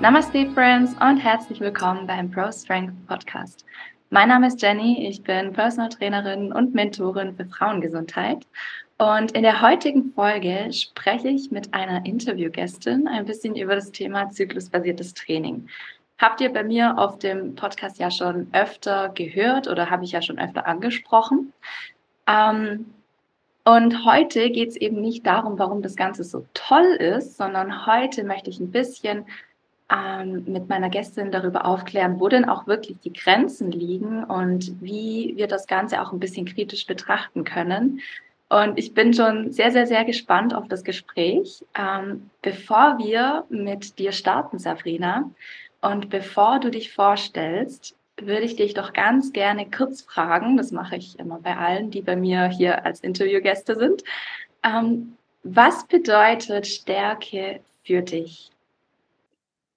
Namaste Friends und herzlich willkommen beim Pro Strength Podcast. Mein Name ist Jenny, ich bin Personal Trainerin und Mentorin für Frauengesundheit. Und in der heutigen Folge spreche ich mit einer Interviewgästin ein bisschen über das Thema zyklusbasiertes Training. Habt ihr bei mir auf dem Podcast ja schon öfter gehört oder habe ich ja schon öfter angesprochen. Ähm, und heute geht es eben nicht darum, warum das Ganze so toll ist, sondern heute möchte ich ein bisschen ähm, mit meiner Gästin darüber aufklären, wo denn auch wirklich die Grenzen liegen und wie wir das Ganze auch ein bisschen kritisch betrachten können. Und ich bin schon sehr, sehr, sehr gespannt auf das Gespräch. Ähm, bevor wir mit dir starten, Sabrina, und bevor du dich vorstellst, würde ich dich doch ganz gerne kurz fragen, das mache ich immer bei allen, die bei mir hier als Interviewgäste sind. Ähm, was bedeutet Stärke für dich?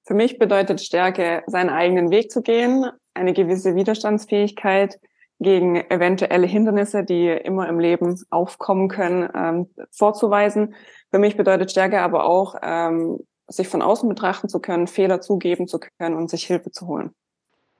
Für mich bedeutet Stärke, seinen eigenen Weg zu gehen, eine gewisse Widerstandsfähigkeit gegen eventuelle Hindernisse, die immer im Leben aufkommen können, ähm, vorzuweisen. Für mich bedeutet Stärke aber auch, ähm, sich von außen betrachten zu können, Fehler zugeben zu können und sich Hilfe zu holen.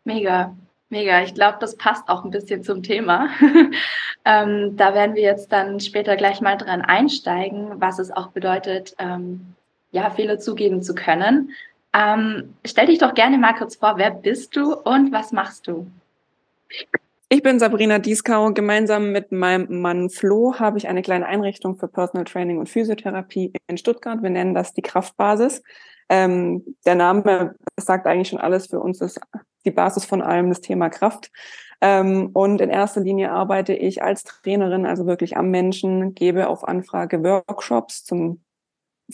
Mega, mega. Ich glaube, das passt auch ein bisschen zum Thema. ähm, da werden wir jetzt dann später gleich mal dran einsteigen, was es auch bedeutet, ähm, ja, Fehler zugeben zu können. Ähm, stell dich doch gerne mal kurz vor, wer bist du und was machst du? Ich bin Sabrina Dieskau. Gemeinsam mit meinem Mann Flo habe ich eine kleine Einrichtung für Personal Training und Physiotherapie in Stuttgart. Wir nennen das die Kraftbasis. Ähm, der Name sagt eigentlich schon alles. Für uns ist die Basis von allem das Thema Kraft. Ähm, und in erster Linie arbeite ich als Trainerin, also wirklich am Menschen, gebe auf Anfrage Workshops zum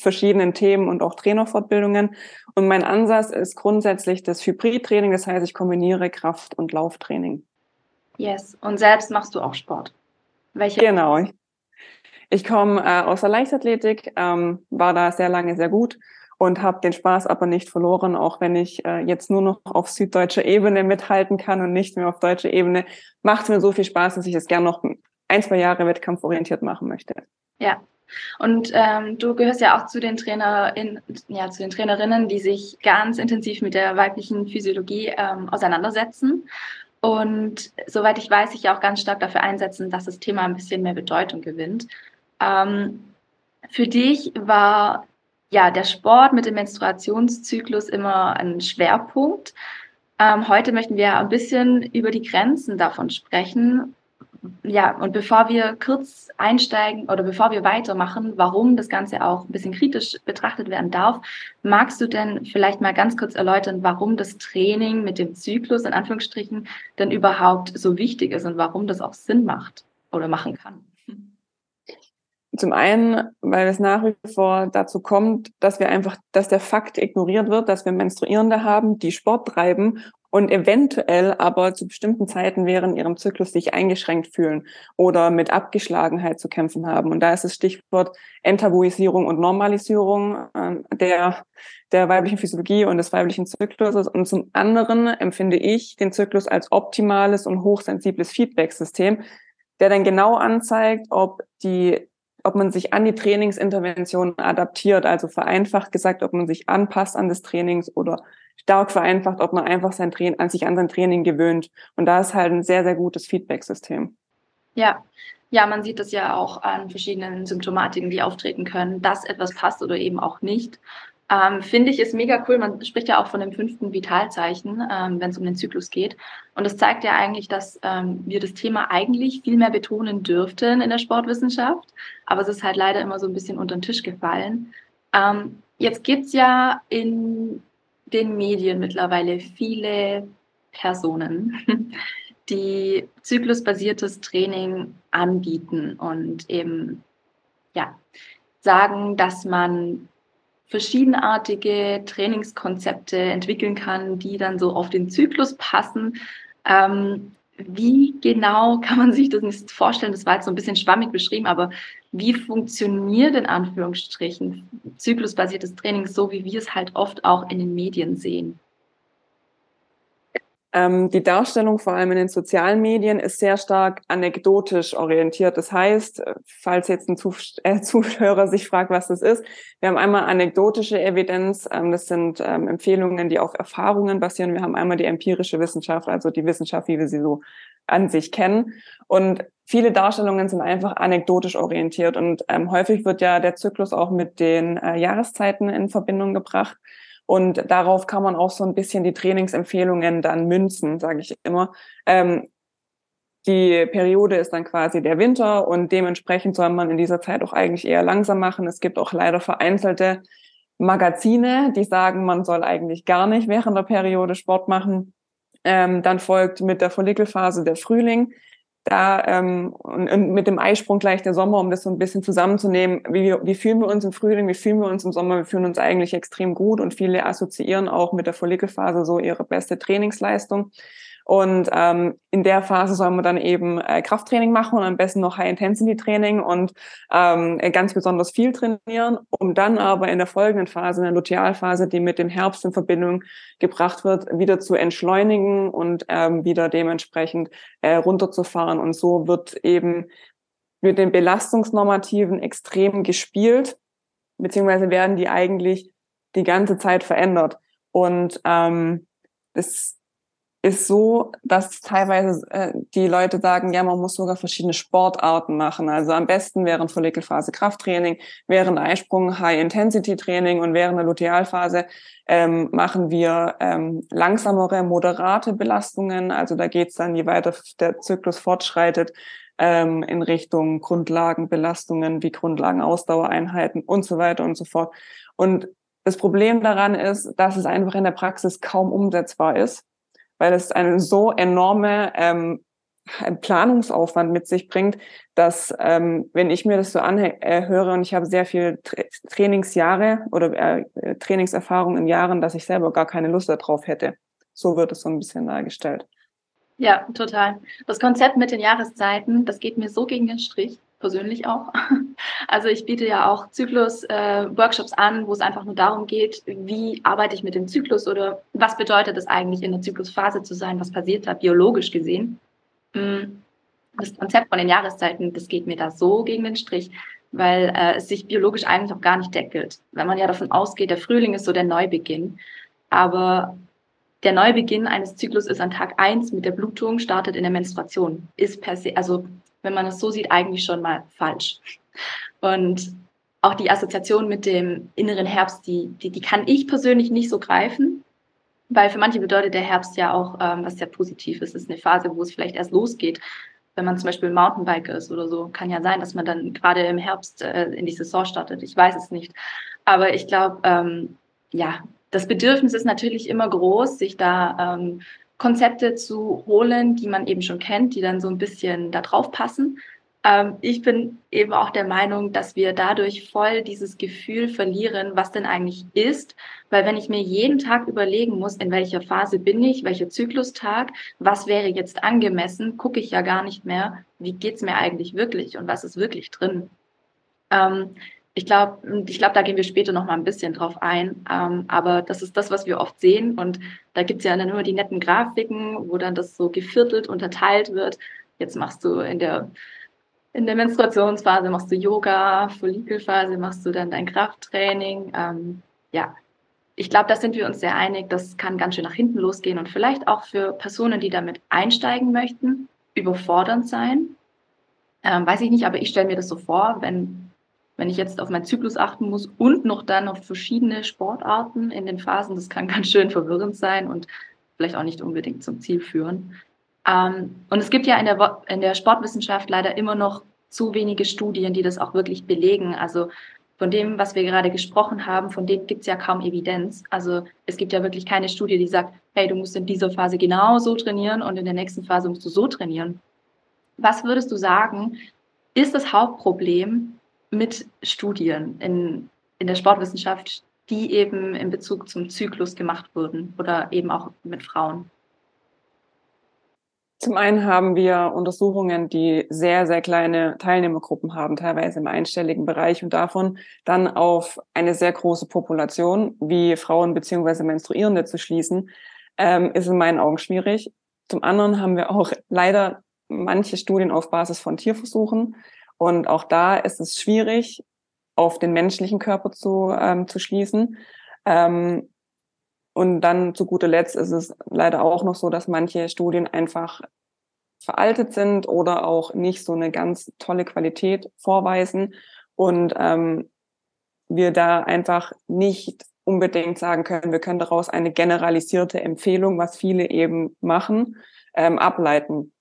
verschiedenen Themen und auch Trainerfortbildungen. Und mein Ansatz ist grundsätzlich das Hybridtraining, das heißt, ich kombiniere Kraft- und Lauftraining. Yes, und selbst machst du auch Sport. Welche? Genau. Ich komme äh, aus der Leichtathletik, ähm, war da sehr lange sehr gut und habe den Spaß aber nicht verloren, auch wenn ich äh, jetzt nur noch auf süddeutscher Ebene mithalten kann und nicht mehr auf deutscher Ebene. Macht mir so viel Spaß, dass ich es gern noch ein, zwei Jahre wettkampforientiert machen möchte. Ja, und ähm, du gehörst ja auch zu den Trainerin, ja, zu den Trainerinnen, die sich ganz intensiv mit der weiblichen Physiologie ähm, auseinandersetzen. Und soweit ich weiß, sich auch ganz stark dafür einsetzen, dass das Thema ein bisschen mehr Bedeutung gewinnt. Ähm, für dich war ja der Sport mit dem Menstruationszyklus immer ein Schwerpunkt. Ähm, heute möchten wir ein bisschen über die Grenzen davon sprechen ja, und bevor wir kurz einsteigen oder bevor wir weitermachen, warum das Ganze auch ein bisschen kritisch betrachtet werden darf, magst du denn vielleicht mal ganz kurz erläutern, warum das Training mit dem Zyklus in Anführungsstrichen denn überhaupt so wichtig ist und warum das auch Sinn macht oder machen kann? Zum einen, weil es nach wie vor dazu kommt, dass wir einfach, dass der Fakt ignoriert wird, dass wir Menstruierende haben, die Sport treiben und eventuell aber zu bestimmten Zeiten während ihrem Zyklus sich eingeschränkt fühlen oder mit Abgeschlagenheit zu kämpfen haben. Und da ist das Stichwort Enttabuisierung und Normalisierung äh, der, der weiblichen Physiologie und des weiblichen Zykluses. Und zum anderen empfinde ich den Zyklus als optimales und hochsensibles Feedback-System, der dann genau anzeigt, ob die ob man sich an die Trainingsintervention adaptiert, also vereinfacht gesagt, ob man sich anpasst an das Trainings oder stark vereinfacht, ob man einfach sein Training, an sich an sein Training gewöhnt. Und da ist halt ein sehr, sehr gutes Feedback-System. Ja. Ja, man sieht das ja auch an verschiedenen Symptomatiken, die auftreten können, dass etwas passt oder eben auch nicht. Ähm, Finde ich ist mega cool. Man spricht ja auch von dem fünften Vitalzeichen, ähm, wenn es um den Zyklus geht. Und das zeigt ja eigentlich, dass ähm, wir das Thema eigentlich viel mehr betonen dürften in der Sportwissenschaft. Aber es ist halt leider immer so ein bisschen unter den Tisch gefallen. Ähm, jetzt gibt's ja in den Medien mittlerweile viele Personen, die zyklusbasiertes Training anbieten und eben ja sagen, dass man verschiedenartige Trainingskonzepte entwickeln kann, die dann so auf den Zyklus passen. Ähm, wie genau kann man sich das nicht vorstellen? Das war jetzt so ein bisschen schwammig beschrieben, aber wie funktioniert in Anführungsstrichen zyklusbasiertes Training so, wie wir es halt oft auch in den Medien sehen? Ähm, die Darstellung vor allem in den sozialen Medien ist sehr stark anekdotisch orientiert. Das heißt, äh, falls jetzt ein äh, Zuhörer sich fragt, was das ist, wir haben einmal anekdotische Evidenz. Ähm, das sind ähm, Empfehlungen, die auf Erfahrungen basieren. Wir haben einmal die empirische Wissenschaft, also die Wissenschaft, wie wir sie so an sich kennen. Und viele Darstellungen sind einfach anekdotisch orientiert. Und ähm, häufig wird ja der Zyklus auch mit den äh, Jahreszeiten in Verbindung gebracht. Und darauf kann man auch so ein bisschen die Trainingsempfehlungen dann münzen, sage ich immer. Ähm, die Periode ist dann quasi der Winter und dementsprechend soll man in dieser Zeit auch eigentlich eher langsam machen. Es gibt auch leider vereinzelte Magazine, die sagen, man soll eigentlich gar nicht während der Periode Sport machen. Ähm, dann folgt mit der Follikelphase der Frühling da ähm, und, und mit dem Eisprung gleich der Sommer, um das so ein bisschen zusammenzunehmen. Wie, wie fühlen wir uns im Frühling, wie fühlen wir uns im Sommer? Wir fühlen uns eigentlich extrem gut und viele assoziieren auch mit der Follikelphase so ihre beste Trainingsleistung. Und ähm, in der Phase soll man dann eben äh, Krafttraining machen und am besten noch High-Intensity-Training und ähm, ganz besonders viel trainieren, um dann aber in der folgenden Phase, in der Lutealphase, die mit dem Herbst in Verbindung gebracht wird, wieder zu entschleunigen und ähm, wieder dementsprechend äh, runterzufahren. Und so wird eben mit den Belastungsnormativen extrem gespielt, beziehungsweise werden die eigentlich die ganze Zeit verändert. Und ähm, das ist so, dass teilweise äh, die Leute sagen, ja, man muss sogar verschiedene Sportarten machen. Also am besten während Follikelphase Krafttraining, während Eisprung High-Intensity-Training und während der Lutealphase ähm, machen wir ähm, langsamere, moderate Belastungen. Also da geht's dann, je weiter der Zyklus fortschreitet, ähm, in Richtung Grundlagenbelastungen wie Grundlagenausdauereinheiten und so weiter und so fort. Und das Problem daran ist, dass es einfach in der Praxis kaum umsetzbar ist weil es einen so enorme ähm, Planungsaufwand mit sich bringt, dass ähm, wenn ich mir das so anhöre und ich habe sehr viel Tra Trainingsjahre oder äh, Trainingserfahrung in Jahren, dass ich selber gar keine Lust darauf hätte. So wird es so ein bisschen dargestellt. Ja, total. Das Konzept mit den Jahreszeiten, das geht mir so gegen den Strich persönlich auch. Also ich biete ja auch Zyklus-Workshops äh, an, wo es einfach nur darum geht, wie arbeite ich mit dem Zyklus oder was bedeutet es eigentlich in der Zyklusphase zu sein, was passiert da biologisch gesehen. Mm, das Konzept von den Jahreszeiten, das geht mir da so gegen den Strich, weil äh, es sich biologisch eigentlich auch gar nicht deckelt. Wenn man ja davon ausgeht, der Frühling ist so der Neubeginn, aber der Neubeginn eines Zyklus ist an Tag eins mit der Blutung, startet in der Menstruation. Ist per se, also wenn man es so sieht, eigentlich schon mal falsch. Und auch die Assoziation mit dem inneren Herbst, die, die, die kann ich persönlich nicht so greifen, weil für manche bedeutet der Herbst ja auch ähm, was sehr Positives. Es ist eine Phase, wo es vielleicht erst losgeht. Wenn man zum Beispiel Mountainbiker ist oder so, kann ja sein, dass man dann gerade im Herbst äh, in die Saison startet. Ich weiß es nicht. Aber ich glaube, ähm, ja, das Bedürfnis ist natürlich immer groß, sich da ähm, Konzepte zu holen, die man eben schon kennt, die dann so ein bisschen da drauf passen. Ähm, ich bin eben auch der Meinung, dass wir dadurch voll dieses Gefühl verlieren, was denn eigentlich ist. Weil wenn ich mir jeden Tag überlegen muss, in welcher Phase bin ich, welcher Zyklustag, was wäre jetzt angemessen, gucke ich ja gar nicht mehr, wie geht's mir eigentlich wirklich und was ist wirklich drin. Ähm, ich glaube, ich glaube, da gehen wir später noch mal ein bisschen drauf ein. Ähm, aber das ist das, was wir oft sehen. Und da gibt es ja dann immer die netten Grafiken, wo dann das so geviertelt unterteilt wird. Jetzt machst du in der in der Menstruationsphase machst du Yoga, Follikelphase machst du dann dein Krafttraining. Ähm, ja, ich glaube, da sind wir uns sehr einig. Das kann ganz schön nach hinten losgehen und vielleicht auch für Personen, die damit einsteigen möchten, überfordernd sein. Ähm, weiß ich nicht, aber ich stelle mir das so vor, wenn wenn ich jetzt auf meinen Zyklus achten muss und noch dann auf verschiedene Sportarten in den Phasen, das kann ganz schön verwirrend sein und vielleicht auch nicht unbedingt zum Ziel führen. Ähm, und es gibt ja in der, in der Sportwissenschaft leider immer noch zu wenige Studien, die das auch wirklich belegen. Also von dem, was wir gerade gesprochen haben, von dem gibt es ja kaum Evidenz. Also es gibt ja wirklich keine Studie, die sagt, hey, du musst in dieser Phase genau so trainieren und in der nächsten Phase musst du so trainieren. Was würdest du sagen, ist das Hauptproblem mit Studien in, in der Sportwissenschaft, die eben in Bezug zum Zyklus gemacht wurden oder eben auch mit Frauen? Zum einen haben wir Untersuchungen, die sehr, sehr kleine Teilnehmergruppen haben, teilweise im einstelligen Bereich und davon dann auf eine sehr große Population wie Frauen beziehungsweise Menstruierende zu schließen, ähm, ist in meinen Augen schwierig. Zum anderen haben wir auch leider manche Studien auf Basis von Tierversuchen. Und auch da ist es schwierig, auf den menschlichen Körper zu, ähm, zu schließen. Ähm, und dann zu guter Letzt ist es leider auch noch so, dass manche Studien einfach veraltet sind oder auch nicht so eine ganz tolle Qualität vorweisen und ähm, wir da einfach nicht unbedingt sagen können, wir können daraus eine generalisierte Empfehlung, was viele eben machen, ähm, ableiten.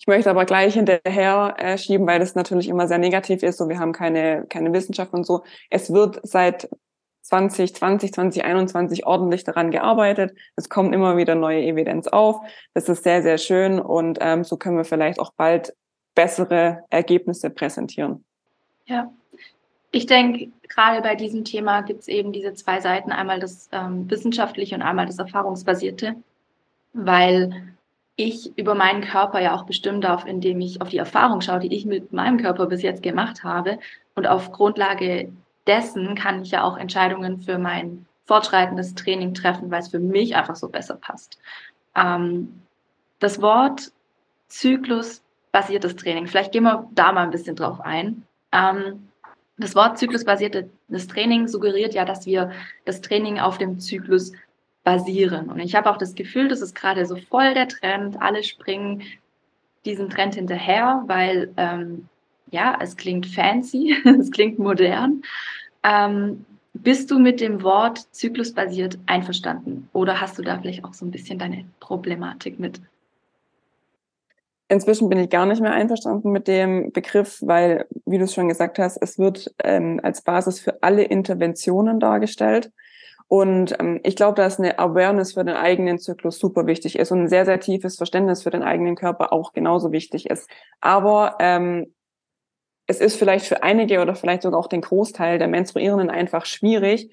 Ich möchte aber gleich hinterher äh, schieben, weil das natürlich immer sehr negativ ist und wir haben keine, keine Wissenschaft und so. Es wird seit 2020, 2021 ordentlich daran gearbeitet. Es kommt immer wieder neue Evidenz auf. Das ist sehr, sehr schön und ähm, so können wir vielleicht auch bald bessere Ergebnisse präsentieren. Ja, ich denke, gerade bei diesem Thema gibt es eben diese zwei Seiten, einmal das ähm, wissenschaftliche und einmal das erfahrungsbasierte, weil ich über meinen Körper ja auch bestimmen darf, indem ich auf die Erfahrung schaue, die ich mit meinem Körper bis jetzt gemacht habe. Und auf Grundlage dessen kann ich ja auch Entscheidungen für mein fortschreitendes Training treffen, weil es für mich einfach so besser passt. Ähm, das Wort Zyklusbasiertes Training, vielleicht gehen wir da mal ein bisschen drauf ein. Ähm, das Wort zyklusbasiertes Training suggeriert ja, dass wir das Training auf dem Zyklus basieren. Und ich habe auch das Gefühl, das ist gerade so voll der Trend. Alle springen diesem Trend hinterher, weil ähm, ja, es klingt fancy, es klingt modern. Ähm, bist du mit dem Wort zyklusbasiert einverstanden oder hast du da vielleicht auch so ein bisschen deine Problematik mit? Inzwischen bin ich gar nicht mehr einverstanden mit dem Begriff, weil, wie du es schon gesagt hast, es wird ähm, als Basis für alle Interventionen dargestellt. Und ähm, ich glaube, dass eine Awareness für den eigenen Zyklus super wichtig ist und ein sehr, sehr tiefes Verständnis für den eigenen Körper auch genauso wichtig ist. Aber ähm, es ist vielleicht für einige oder vielleicht sogar auch den Großteil der Menstruierenden einfach schwierig,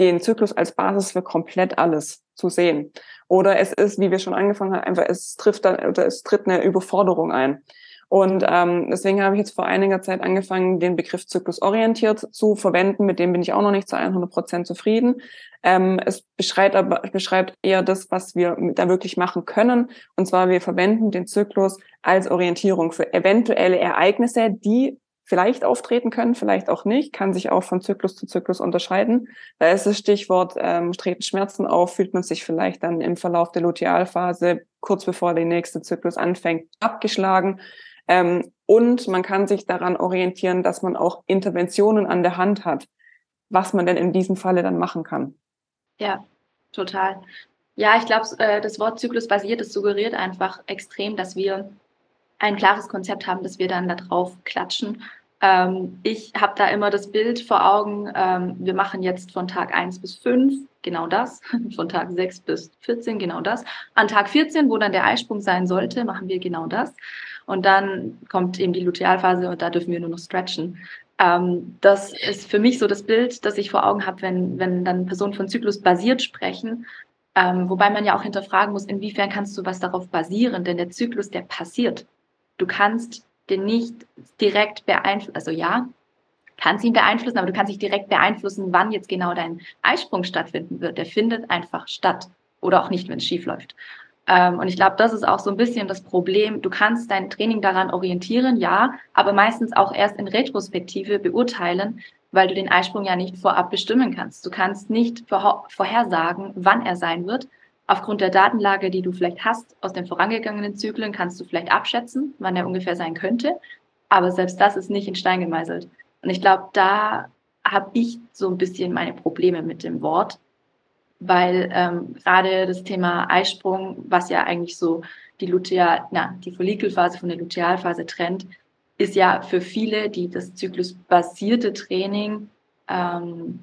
den Zyklus als Basis für komplett alles zu sehen. Oder es ist, wie wir schon angefangen haben, einfach es trifft dann oder es tritt eine Überforderung ein. Und ähm, deswegen habe ich jetzt vor einiger Zeit angefangen, den Begriff zyklusorientiert zu verwenden. Mit dem bin ich auch noch nicht zu 100 Prozent zufrieden. Ähm, es beschreibt aber beschreibt eher das, was wir da wirklich machen können. Und zwar wir verwenden den Zyklus als Orientierung für eventuelle Ereignisse, die vielleicht auftreten können, vielleicht auch nicht, kann sich auch von Zyklus zu Zyklus unterscheiden. Da ist das Stichwort, ähm, treten Schmerzen auf, fühlt man sich vielleicht dann im Verlauf der Lutealphase, kurz bevor der nächste Zyklus anfängt, abgeschlagen. Ähm, und man kann sich daran orientieren, dass man auch Interventionen an der Hand hat, was man denn in diesem Falle dann machen kann. Ja, total. Ja, ich glaube, äh, das Wort zyklusbasiert, das suggeriert einfach extrem, dass wir ein klares Konzept haben, das wir dann da drauf klatschen ähm, ich habe da immer das Bild vor Augen, ähm, wir machen jetzt von Tag 1 bis 5 genau das, von Tag 6 bis 14 genau das. An Tag 14, wo dann der Eisprung sein sollte, machen wir genau das. Und dann kommt eben die Lutealphase und da dürfen wir nur noch stretchen. Ähm, das ist für mich so das Bild, das ich vor Augen habe, wenn, wenn dann Personen von Zyklus basiert sprechen. Ähm, wobei man ja auch hinterfragen muss, inwiefern kannst du was darauf basieren? Denn der Zyklus, der passiert. Du kannst den nicht direkt beeinflussen. Also ja, kannst ihn beeinflussen, aber du kannst nicht direkt beeinflussen, wann jetzt genau dein Eisprung stattfinden wird. Der findet einfach statt. Oder auch nicht, wenn es schief läuft. Ähm, und ich glaube, das ist auch so ein bisschen das Problem. Du kannst dein Training daran orientieren, ja, aber meistens auch erst in Retrospektive beurteilen, weil du den Eisprung ja nicht vorab bestimmen kannst. Du kannst nicht vorhersagen, wann er sein wird, Aufgrund der Datenlage, die du vielleicht hast aus den vorangegangenen Zyklen, kannst du vielleicht abschätzen, wann er ungefähr sein könnte. Aber selbst das ist nicht in Stein gemeißelt. Und ich glaube, da habe ich so ein bisschen meine Probleme mit dem Wort, weil ähm, gerade das Thema Eisprung, was ja eigentlich so die Luteal, na, die Follikelphase von der Lutealphase trennt, ist ja für viele, die das zyklusbasierte Training ähm,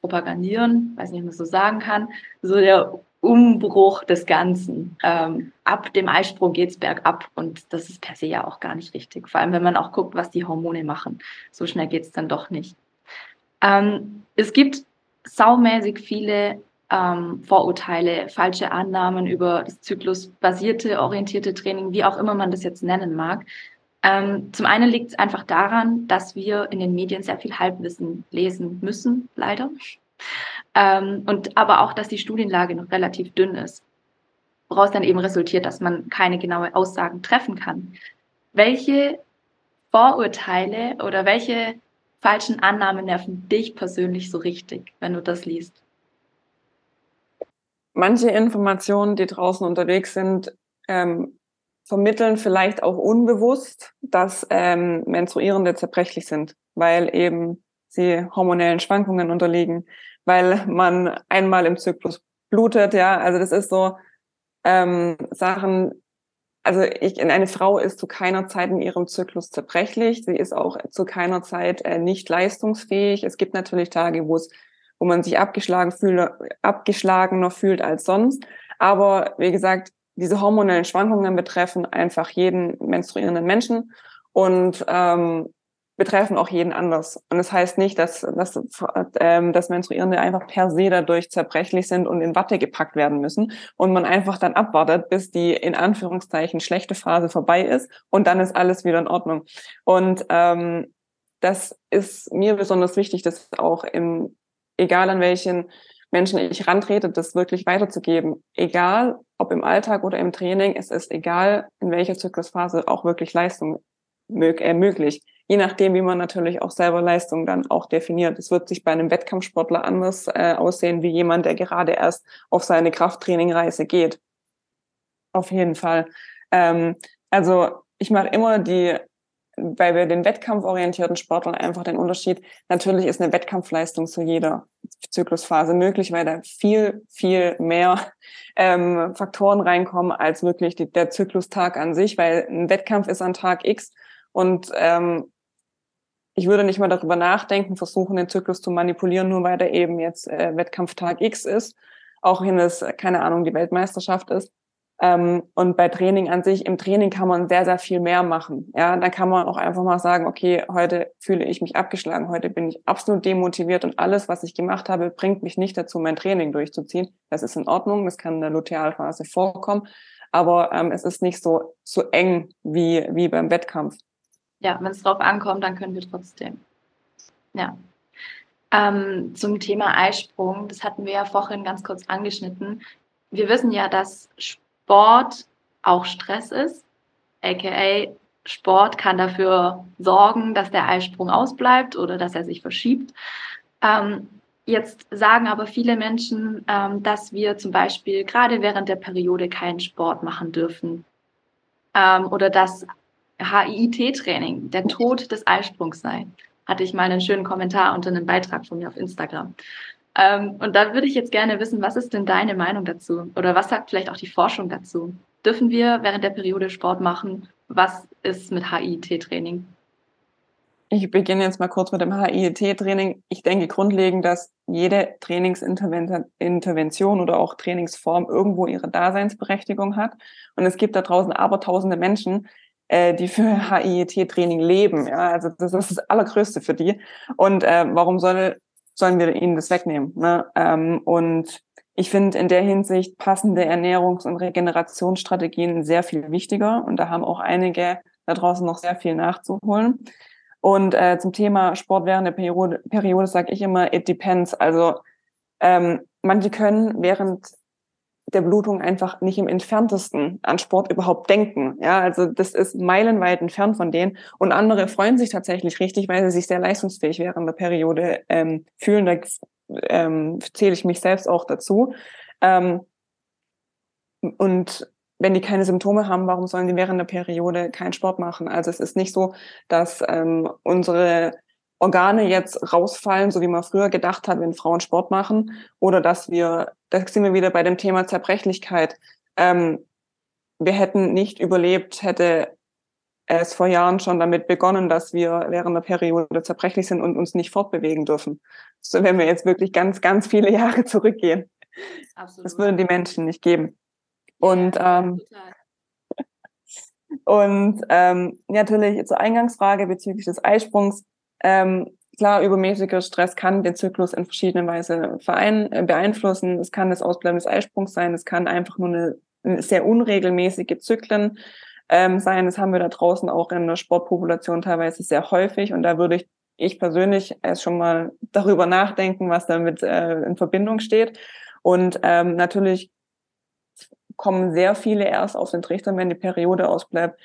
propagandieren, weiß nicht, wie man so sagen kann, so der Umbruch des Ganzen. Ähm, ab dem Eisprung geht es bergab und das ist per se ja auch gar nicht richtig. Vor allem, wenn man auch guckt, was die Hormone machen. So schnell geht es dann doch nicht. Ähm, es gibt saumäßig viele ähm, Vorurteile, falsche Annahmen über das zyklusbasierte, orientierte Training, wie auch immer man das jetzt nennen mag. Ähm, zum einen liegt es einfach daran, dass wir in den Medien sehr viel Halbwissen lesen müssen, leider. Ähm, und aber auch, dass die Studienlage noch relativ dünn ist. woraus dann eben resultiert, dass man keine genaue Aussagen treffen kann. Welche Vorurteile oder welche falschen Annahmen nerven dich persönlich so richtig, wenn du das liest? Manche Informationen, die draußen unterwegs sind, ähm, vermitteln vielleicht auch unbewusst, dass ähm, Menstruierende zerbrechlich sind, weil eben sie hormonellen Schwankungen unterliegen, weil man einmal im Zyklus blutet, ja, also das ist so ähm, Sachen, also ich, eine Frau ist zu keiner Zeit in ihrem Zyklus zerbrechlich, sie ist auch zu keiner Zeit äh, nicht leistungsfähig. Es gibt natürlich Tage, wo es, wo man sich abgeschlagen fühlt, abgeschlagener fühlt als sonst. Aber wie gesagt, diese hormonellen Schwankungen betreffen einfach jeden menstruierenden Menschen und ähm, betreffen auch jeden anders. Und das heißt nicht, dass, dass, ähm, dass Menstruierende einfach per se dadurch zerbrechlich sind und in Watte gepackt werden müssen und man einfach dann abwartet, bis die in Anführungszeichen schlechte Phase vorbei ist und dann ist alles wieder in Ordnung. Und ähm, das ist mir besonders wichtig, dass auch im, egal an welchen Menschen ich rantrete, das wirklich weiterzugeben. Egal, ob im Alltag oder im Training, es ist egal, in welcher Zyklusphase auch wirklich Leistung mög äh, möglich. Je nachdem, wie man natürlich auch selber Leistung dann auch definiert. Es wird sich bei einem Wettkampfsportler anders äh, aussehen, wie jemand, der gerade erst auf seine Krafttrainingreise geht. Auf jeden Fall. Ähm, also ich mache immer die bei den wettkampforientierten Sportlern einfach den Unterschied. Natürlich ist eine Wettkampfleistung zu jeder Zyklusphase möglich, weil da viel, viel mehr ähm, Faktoren reinkommen als wirklich die, der Zyklustag an sich, weil ein Wettkampf ist an Tag X und ähm, ich würde nicht mal darüber nachdenken, versuchen, den Zyklus zu manipulieren, nur weil der eben jetzt äh, Wettkampftag X ist, auch wenn es, keine Ahnung, die Weltmeisterschaft ist. Ähm, und bei Training an sich, im Training kann man sehr, sehr viel mehr machen. Ja, da kann man auch einfach mal sagen, okay, heute fühle ich mich abgeschlagen, heute bin ich absolut demotiviert und alles, was ich gemacht habe, bringt mich nicht dazu, mein Training durchzuziehen. Das ist in Ordnung, das kann in der Lutealphase vorkommen, aber ähm, es ist nicht so, so eng wie, wie beim Wettkampf. Ja, wenn es drauf ankommt, dann können wir trotzdem. Ja. Ähm, zum Thema Eisprung, das hatten wir ja vorhin ganz kurz angeschnitten. Wir wissen ja, dass Sport auch Stress ist, aka Sport kann dafür sorgen, dass der Eisprung ausbleibt oder dass er sich verschiebt. Ähm, jetzt sagen aber viele Menschen, ähm, dass wir zum Beispiel gerade während der Periode keinen Sport machen dürfen ähm, oder dass HIIT-Training der Tod des Eisprungs sei. Hatte ich mal einen schönen Kommentar unter einem Beitrag von mir auf Instagram. Ähm, und da würde ich jetzt gerne wissen, was ist denn deine Meinung dazu? Oder was sagt vielleicht auch die Forschung dazu? Dürfen wir während der Periode Sport machen? Was ist mit HIIT-Training? Ich beginne jetzt mal kurz mit dem HIIT-Training. Ich denke grundlegend, dass jede Trainingsintervention oder auch Trainingsform irgendwo ihre Daseinsberechtigung hat. Und es gibt da draußen abertausende Menschen, äh, die für HIIT-Training leben. Ja, also das ist das Allergrößte für die. Und äh, warum soll sollen wir ihnen das wegnehmen. Ne? Ähm, und ich finde in der Hinsicht passende Ernährungs- und Regenerationsstrategien sehr viel wichtiger. Und da haben auch einige da draußen noch sehr viel nachzuholen. Und äh, zum Thema Sport während der Periode, Periode sage ich immer, it depends. Also ähm, manche können während der Blutung einfach nicht im entferntesten an Sport überhaupt denken. Ja, also das ist meilenweit entfernt von denen. Und andere freuen sich tatsächlich richtig, weil sie sich sehr leistungsfähig während der Periode ähm, fühlen. Da ähm, zähle ich mich selbst auch dazu. Ähm, und wenn die keine Symptome haben, warum sollen die während der Periode keinen Sport machen? Also es ist nicht so, dass ähm, unsere Organe jetzt rausfallen, so wie man früher gedacht hat, wenn Frauen Sport machen, oder dass wir, da sind wir wieder bei dem Thema Zerbrechlichkeit. Ähm, wir hätten nicht überlebt, hätte es vor Jahren schon damit begonnen, dass wir während der Periode zerbrechlich sind und uns nicht fortbewegen dürfen. So, wenn wir jetzt wirklich ganz, ganz viele Jahre zurückgehen. Absolut. Das würden die Menschen nicht geben. Und ja, ähm, und ähm, natürlich zur Eingangsfrage bezüglich des Eisprungs. Ähm, klar, übermäßiger Stress kann den Zyklus in verschiedenen Weise äh, beeinflussen. Es kann das Ausbleiben des Eisprungs sein. Es kann einfach nur eine, eine sehr unregelmäßige Zyklen ähm, sein. Das haben wir da draußen auch in der Sportpopulation teilweise sehr häufig. Und da würde ich, ich persönlich erst schon mal darüber nachdenken, was damit äh, in Verbindung steht. Und ähm, natürlich kommen sehr viele erst auf den Trichter, wenn die Periode ausbleibt.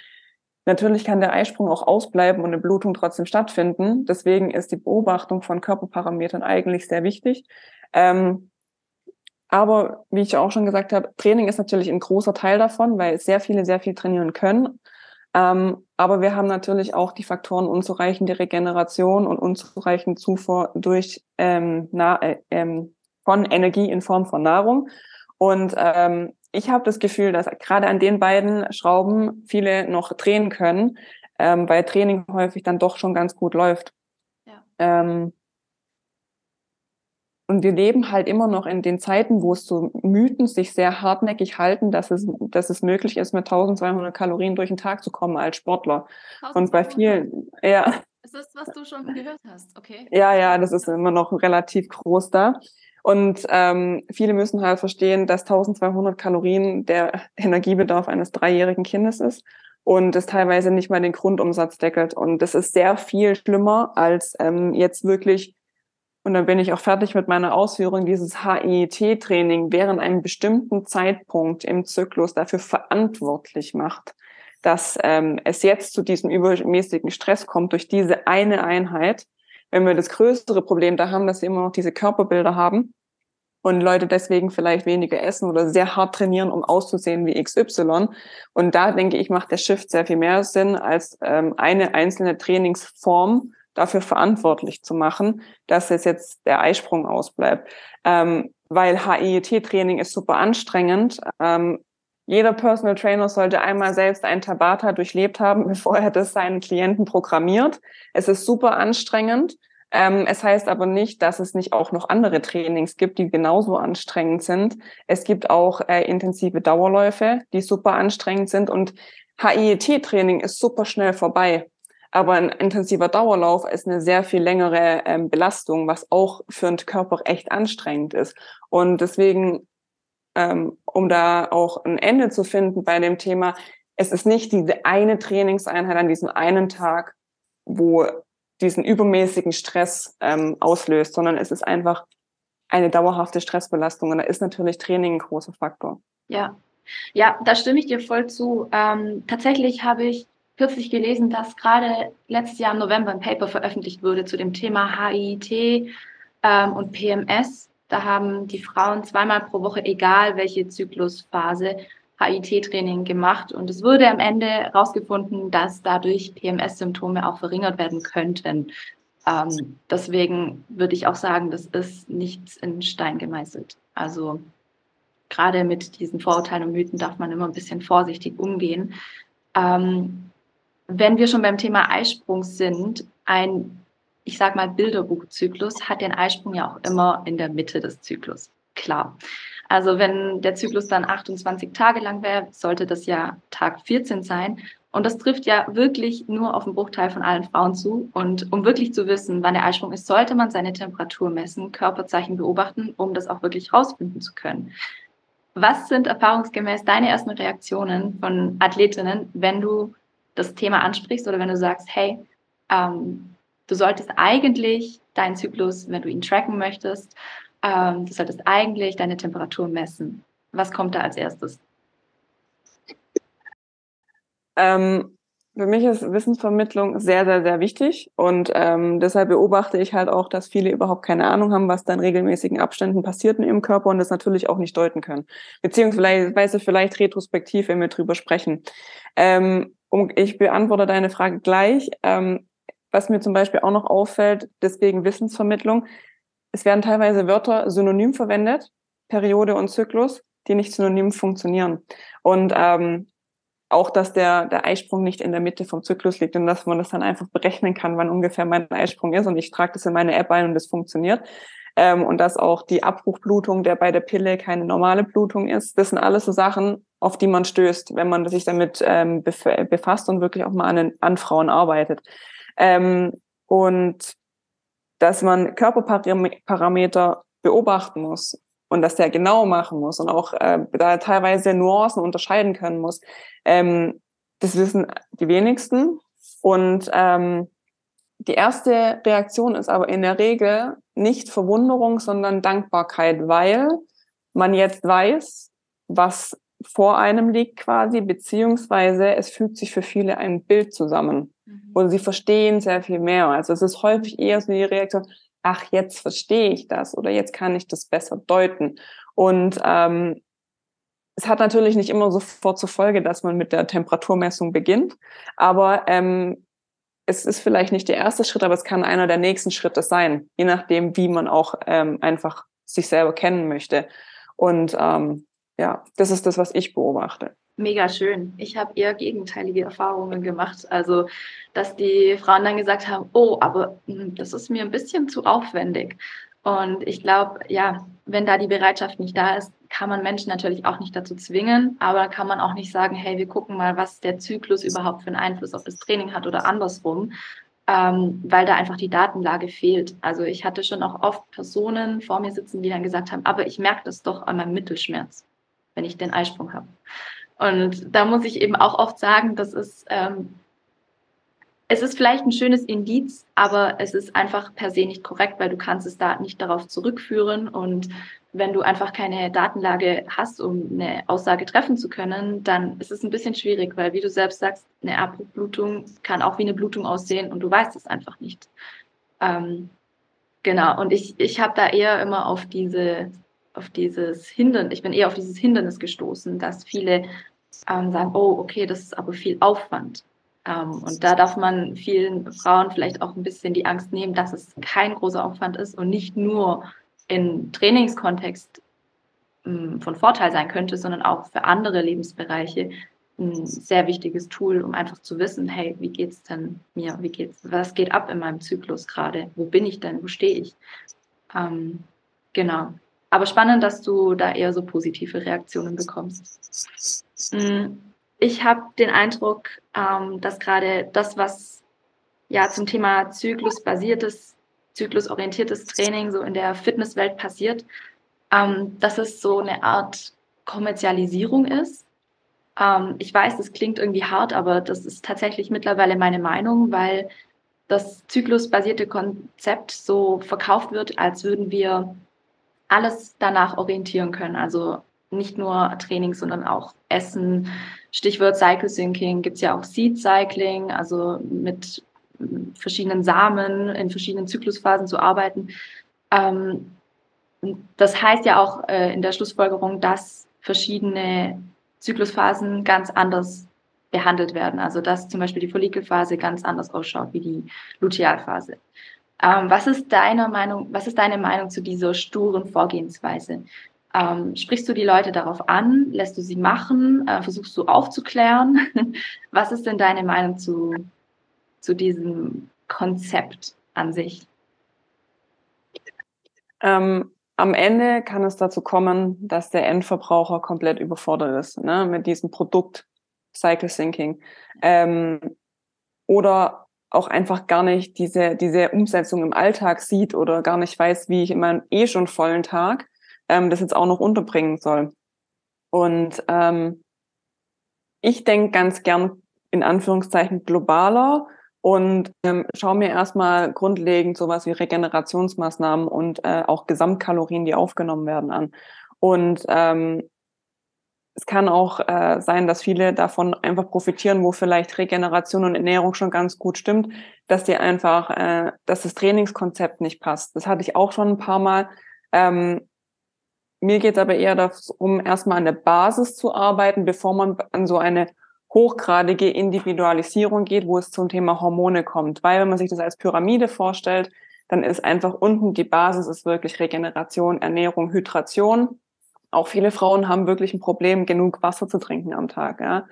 Natürlich kann der Eisprung auch ausbleiben und eine Blutung trotzdem stattfinden. Deswegen ist die Beobachtung von Körperparametern eigentlich sehr wichtig. Ähm, aber wie ich auch schon gesagt habe, Training ist natürlich ein großer Teil davon, weil sehr viele sehr viel trainieren können. Ähm, aber wir haben natürlich auch die Faktoren unzureichende Regeneration und unzureichende Zufuhr durch ähm, na, äh, ähm, von Energie in Form von Nahrung. Und ähm, ich habe das Gefühl, dass gerade an den beiden Schrauben viele noch drehen können, ähm, weil Training häufig dann doch schon ganz gut läuft. Ja. Ähm, und wir leben halt immer noch in den Zeiten, wo es so Mythen sich sehr hartnäckig halten, dass es, dass es möglich ist, mit 1200 Kalorien durch den Tag zu kommen als Sportler. Und bei vielen, ja. Ist das, was du schon gehört hast? Okay. Ja, ja, das ist immer noch relativ groß da. Und ähm, viele müssen halt verstehen, dass 1200 Kalorien der Energiebedarf eines dreijährigen Kindes ist und es teilweise nicht mal den Grundumsatz deckelt. Und das ist sehr viel schlimmer als ähm, jetzt wirklich und dann bin ich auch fertig mit meiner Ausführung, dieses HIIT-Training während einem bestimmten Zeitpunkt im Zyklus dafür verantwortlich macht, dass ähm, es jetzt zu diesem übermäßigen Stress kommt durch diese eine Einheit. Wenn wir das größere Problem da haben, dass wir immer noch diese Körperbilder haben und Leute deswegen vielleicht weniger essen oder sehr hart trainieren, um auszusehen wie XY. Und da denke ich, macht der Shift sehr viel mehr Sinn als ähm, eine einzelne Trainingsform, dafür verantwortlich zu machen, dass es jetzt der Eisprung ausbleibt. Ähm, weil HIET-Training ist super anstrengend. Ähm, jeder Personal Trainer sollte einmal selbst ein Tabata durchlebt haben, bevor er das seinen Klienten programmiert. Es ist super anstrengend. Ähm, es heißt aber nicht, dass es nicht auch noch andere Trainings gibt, die genauso anstrengend sind. Es gibt auch äh, intensive Dauerläufe, die super anstrengend sind und HIET-Training ist super schnell vorbei. Aber ein intensiver Dauerlauf ist eine sehr viel längere ähm, Belastung, was auch für den Körper echt anstrengend ist. Und deswegen, ähm, um da auch ein Ende zu finden bei dem Thema, es ist nicht diese eine Trainingseinheit an diesem einen Tag, wo diesen übermäßigen Stress ähm, auslöst, sondern es ist einfach eine dauerhafte Stressbelastung. Und da ist natürlich Training ein großer Faktor. Ja, ja, da stimme ich dir voll zu. Ähm, tatsächlich habe ich kürzlich gelesen, dass gerade letztes Jahr im November ein Paper veröffentlicht wurde zu dem Thema HIT ähm, und PMS. Da haben die Frauen zweimal pro Woche, egal welche Zyklusphase, HIT-Training gemacht. Und es wurde am Ende herausgefunden, dass dadurch PMS-Symptome auch verringert werden könnten. Ähm, deswegen würde ich auch sagen, das ist nichts in Stein gemeißelt. Also gerade mit diesen Vorurteilen und Mythen darf man immer ein bisschen vorsichtig umgehen. Ähm, wenn wir schon beim Thema Eisprung sind, ein, ich sag mal, Bilderbuchzyklus hat den Eisprung ja auch immer in der Mitte des Zyklus. Klar. Also wenn der Zyklus dann 28 Tage lang wäre, sollte das ja Tag 14 sein. Und das trifft ja wirklich nur auf einen Bruchteil von allen Frauen zu. Und um wirklich zu wissen, wann der Eisprung ist, sollte man seine Temperatur messen, Körperzeichen beobachten, um das auch wirklich rausfinden zu können. Was sind erfahrungsgemäß deine ersten Reaktionen von Athletinnen, wenn du das Thema ansprichst oder wenn du sagst, hey, ähm, du solltest eigentlich deinen Zyklus, wenn du ihn tracken möchtest, ähm, du solltest eigentlich deine Temperatur messen. Was kommt da als erstes? Ähm, für mich ist Wissensvermittlung sehr, sehr, sehr wichtig und ähm, deshalb beobachte ich halt auch, dass viele überhaupt keine Ahnung haben, was da in regelmäßigen Abständen passiert in ihrem Körper und das natürlich auch nicht deuten können. Beziehungsweise vielleicht retrospektiv, wenn wir drüber sprechen. Ähm, um, ich beantworte deine Frage gleich. Ähm, was mir zum Beispiel auch noch auffällt, deswegen Wissensvermittlung, es werden teilweise Wörter synonym verwendet, Periode und Zyklus, die nicht synonym funktionieren. Und ähm, auch, dass der, der Eisprung nicht in der Mitte vom Zyklus liegt und dass man das dann einfach berechnen kann, wann ungefähr mein Eisprung ist. Und ich trage das in meine App ein und das funktioniert. Ähm, und dass auch die Abbruchblutung, der bei der Pille keine normale Blutung ist. Das sind alles so Sachen, auf die man stößt, wenn man sich damit ähm, befasst und wirklich auch mal an, an Frauen arbeitet. Ähm, und dass man Körperparameter beobachten muss und dass der genau machen muss und auch äh, da teilweise Nuancen unterscheiden können muss. Ähm, das wissen die wenigsten. Und ähm, die erste Reaktion ist aber in der Regel nicht Verwunderung, sondern Dankbarkeit, weil man jetzt weiß, was vor einem liegt quasi, beziehungsweise es fügt sich für viele ein Bild zusammen. Mhm. Und sie verstehen sehr viel mehr. Also es ist häufig eher so die Reaktion, ach, jetzt verstehe ich das oder jetzt kann ich das besser deuten. Und ähm, es hat natürlich nicht immer sofort zur Folge, dass man mit der Temperaturmessung beginnt, aber ähm, es ist vielleicht nicht der erste Schritt, aber es kann einer der nächsten Schritte sein, je nachdem, wie man auch ähm, einfach sich selber kennen möchte. Und ähm, ja, das ist das, was ich beobachte. Mega schön. Ich habe eher gegenteilige Erfahrungen gemacht. Also, dass die Frauen dann gesagt haben, oh, aber hm, das ist mir ein bisschen zu aufwendig. Und ich glaube, ja, wenn da die Bereitschaft nicht da ist, kann man Menschen natürlich auch nicht dazu zwingen, aber kann man auch nicht sagen, hey, wir gucken mal, was der Zyklus überhaupt für einen Einfluss auf das Training hat oder andersrum, ähm, weil da einfach die Datenlage fehlt. Also ich hatte schon auch oft Personen vor mir sitzen, die dann gesagt haben, aber ich merke das doch an meinem Mittelschmerz, wenn ich den Eisprung habe. Und da muss ich eben auch oft sagen, das ist ähm, es ist vielleicht ein schönes Indiz, aber es ist einfach per se nicht korrekt, weil du kannst es da nicht darauf zurückführen und wenn du einfach keine Datenlage hast, um eine Aussage treffen zu können, dann ist es ein bisschen schwierig, weil wie du selbst sagst, eine Abbruchblutung kann auch wie eine Blutung aussehen und du weißt es einfach nicht. Ähm, genau, und ich, ich habe da eher immer auf diese, auf dieses Hindernis, ich bin eher auf dieses Hindernis gestoßen, dass viele ähm, sagen, oh, okay, das ist aber viel Aufwand. Ähm, und da darf man vielen Frauen vielleicht auch ein bisschen die Angst nehmen, dass es kein großer Aufwand ist und nicht nur in Trainingskontext ähm, von Vorteil sein könnte, sondern auch für andere Lebensbereiche ein sehr wichtiges Tool, um einfach zu wissen, hey, wie geht's denn mir? Wie geht's? Was geht ab in meinem Zyklus gerade? Wo bin ich denn? Wo stehe ich? Ähm, genau. Aber spannend, dass du da eher so positive Reaktionen bekommst. Mhm ich habe den Eindruck, ähm, dass gerade das, was ja zum Thema zyklusbasiertes, zyklusorientiertes Training so in der Fitnesswelt passiert, ähm, dass es so eine Art Kommerzialisierung ist. Ähm, ich weiß, das klingt irgendwie hart, aber das ist tatsächlich mittlerweile meine Meinung, weil das zyklusbasierte Konzept so verkauft wird, als würden wir alles danach orientieren können. Also nicht nur Training, sondern auch Essen, Stichwort Cycle Syncing gibt es ja auch Seed Cycling, also mit verschiedenen Samen in verschiedenen Zyklusphasen zu arbeiten. Ähm, das heißt ja auch äh, in der Schlussfolgerung, dass verschiedene Zyklusphasen ganz anders behandelt werden. Also dass zum Beispiel die Follikelphase ganz anders ausschaut wie die Lutealphase. Ähm, was ist deine Meinung, was ist deine Meinung zu dieser sturen Vorgehensweise? Ähm, sprichst du die Leute darauf an? Lässt du sie machen? Äh, versuchst du aufzuklären? Was ist denn deine Meinung zu, zu diesem Konzept an sich? Ähm, am Ende kann es dazu kommen, dass der Endverbraucher komplett überfordert ist ne, mit diesem Produkt Cycle Syncing. Ähm, oder auch einfach gar nicht diese, diese Umsetzung im Alltag sieht oder gar nicht weiß, wie ich in meinem eh schon vollen Tag ähm, das jetzt auch noch unterbringen soll. Und ähm, ich denke ganz gern in Anführungszeichen globaler und ähm, schaue mir erstmal grundlegend sowas wie Regenerationsmaßnahmen und äh, auch Gesamtkalorien, die aufgenommen werden, an. Und ähm, es kann auch äh, sein, dass viele davon einfach profitieren, wo vielleicht Regeneration und Ernährung schon ganz gut stimmt, dass die einfach, äh, dass das Trainingskonzept nicht passt. Das hatte ich auch schon ein paar Mal. Ähm, mir geht es aber eher darum, erstmal an der Basis zu arbeiten, bevor man an so eine hochgradige Individualisierung geht, wo es zum Thema Hormone kommt. Weil wenn man sich das als Pyramide vorstellt, dann ist einfach unten die Basis ist wirklich Regeneration, Ernährung, Hydration. Auch viele Frauen haben wirklich ein Problem, genug Wasser zu trinken am Tag. Ja.